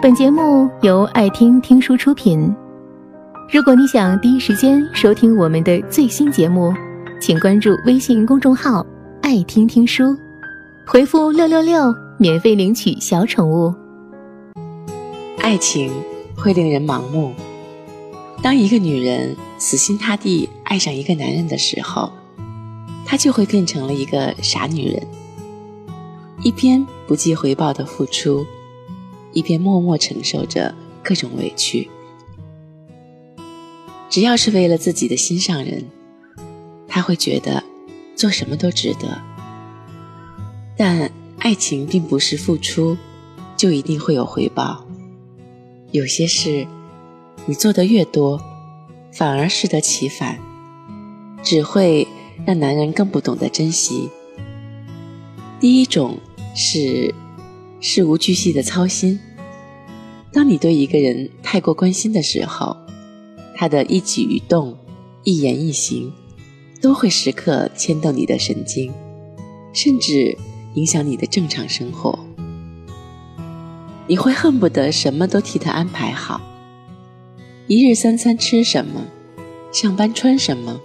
本节目由爱听听书出品。如果你想第一时间收听我们的最新节目，请关注微信公众号“爱听听书”，回复“六六六”免费领取小宠物。爱情会令人盲目。当一个女人死心塌地爱上一个男人的时候，她就会变成了一个傻女人，一边不计回报的付出，一边默默承受着各种委屈。只要是为了自己的心上人，他会觉得做什么都值得。但爱情并不是付出就一定会有回报，有些事。你做的越多，反而适得其反，只会让男人更不懂得珍惜。第一种是事无巨细的操心。当你对一个人太过关心的时候，他的一举一动、一言一行，都会时刻牵动你的神经，甚至影响你的正常生活。你会恨不得什么都替他安排好。一日三餐吃什么，上班穿什么，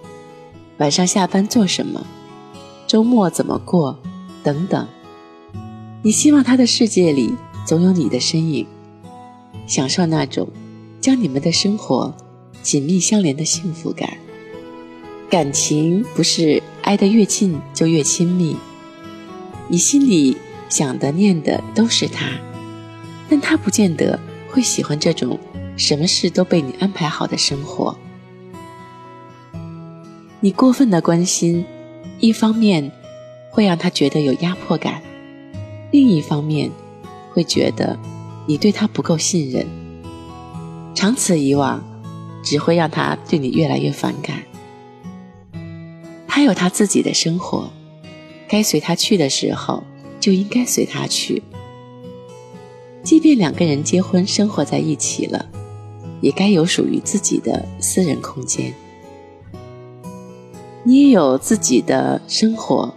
晚上下班做什么，周末怎么过，等等。你希望他的世界里总有你的身影，享受那种将你们的生活紧密相连的幸福感。感情不是挨得越近就越亲密，你心里想的念的都是他，但他不见得会喜欢这种。什么事都被你安排好的生活，你过分的关心，一方面会让他觉得有压迫感，另一方面会觉得你对他不够信任。长此以往，只会让他对你越来越反感。他有他自己的生活，该随他去的时候就应该随他去。即便两个人结婚生活在一起了。也该有属于自己的私人空间。你也有自己的生活，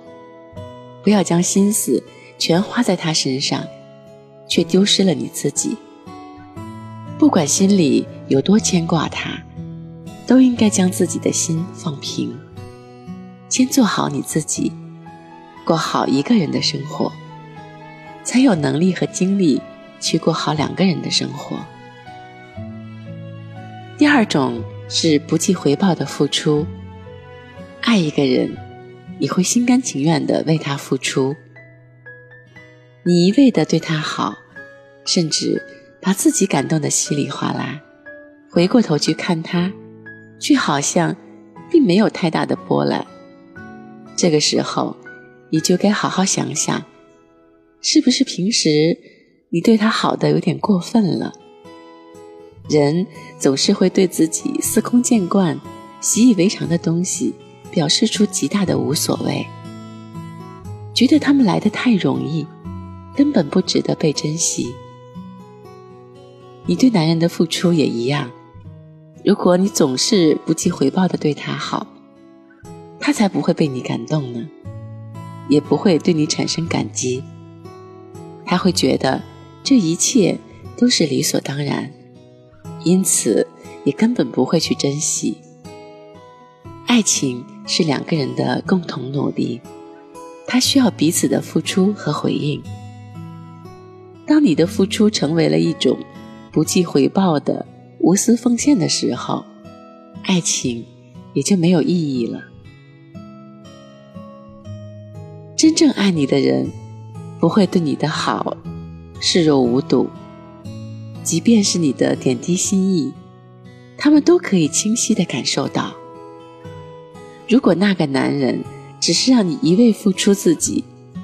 不要将心思全花在他身上，却丢失了你自己。不管心里有多牵挂他，都应该将自己的心放平，先做好你自己，过好一个人的生活，才有能力和精力去过好两个人的生活。第二种是不计回报的付出。爱一个人，你会心甘情愿的为他付出，你一味的对他好，甚至把自己感动的稀里哗啦，回过头去看他，却好像并没有太大的波澜。这个时候，你就该好好想想，是不是平时你对他好的有点过分了？人总是会对自己司空见惯、习以为常的东西表示出极大的无所谓，觉得他们来的太容易，根本不值得被珍惜。你对男人的付出也一样，如果你总是不计回报的对他好，他才不会被你感动呢，也不会对你产生感激，他会觉得这一切都是理所当然。因此，也根本不会去珍惜。爱情是两个人的共同努力，它需要彼此的付出和回应。当你的付出成为了一种不计回报的无私奉献的时候，爱情也就没有意义了。真正爱你的人，不会对你的好视若无睹。即便是你的点滴心意，他们都可以清晰的感受到。如果那个男人只是让你一味付出自己，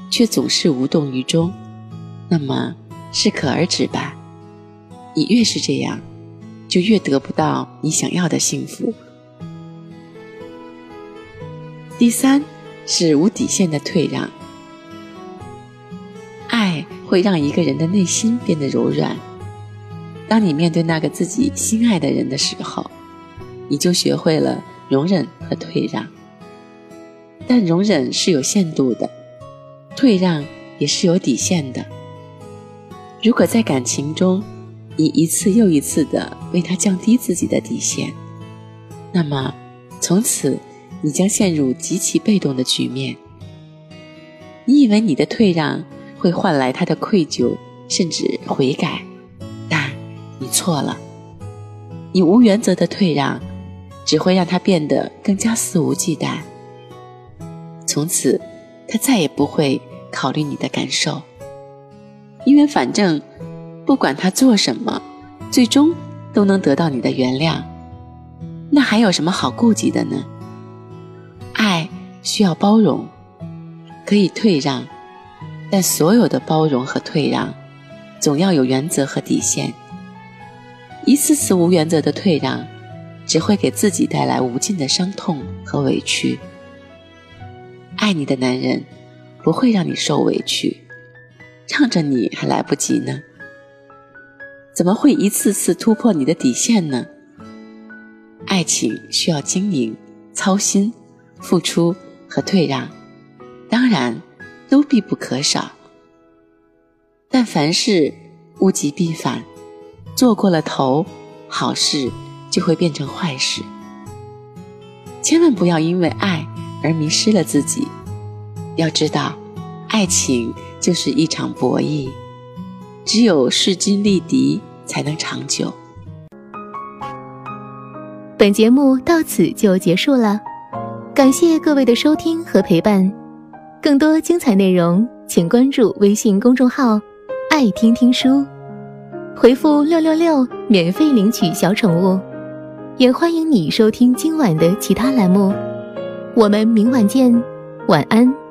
却总是无动于衷，那么适可而止吧。你越是这样，就越得不到你想要的幸福。第三是无底线的退让，爱会让一个人的内心变得柔软。当你面对那个自己心爱的人的时候，你就学会了容忍和退让。但容忍是有限度的，退让也是有底线的。如果在感情中，你一次又一次的为他降低自己的底线，那么从此你将陷入极其被动的局面。你以为你的退让会换来他的愧疚甚至悔改，但你错了。你无原则的退让，只会让他变得更加肆无忌惮。从此，他再也不会考虑你的感受，因为反正不管他做什么，最终都能得到你的原谅。那还有什么好顾忌的呢？爱需要包容，可以退让，但所有的包容和退让，总要有原则和底线。一次次无原则的退让，只会给自己带来无尽的伤痛和委屈。爱你的男人不会让你受委屈，让着你还来不及呢。怎么会一次次突破你的底线呢？爱情需要经营、操心、付出和退让，当然都必不可少。但凡事物极必反，做过了头，好事就会变成坏事。千万不要因为爱。而迷失了自己。要知道，爱情就是一场博弈，只有势均力敌才能长久。本节目到此就结束了，感谢各位的收听和陪伴。更多精彩内容，请关注微信公众号“爱听听书”，回复“六六六”免费领取小宠物。也欢迎你收听今晚的其他栏目。我们明晚见，晚安。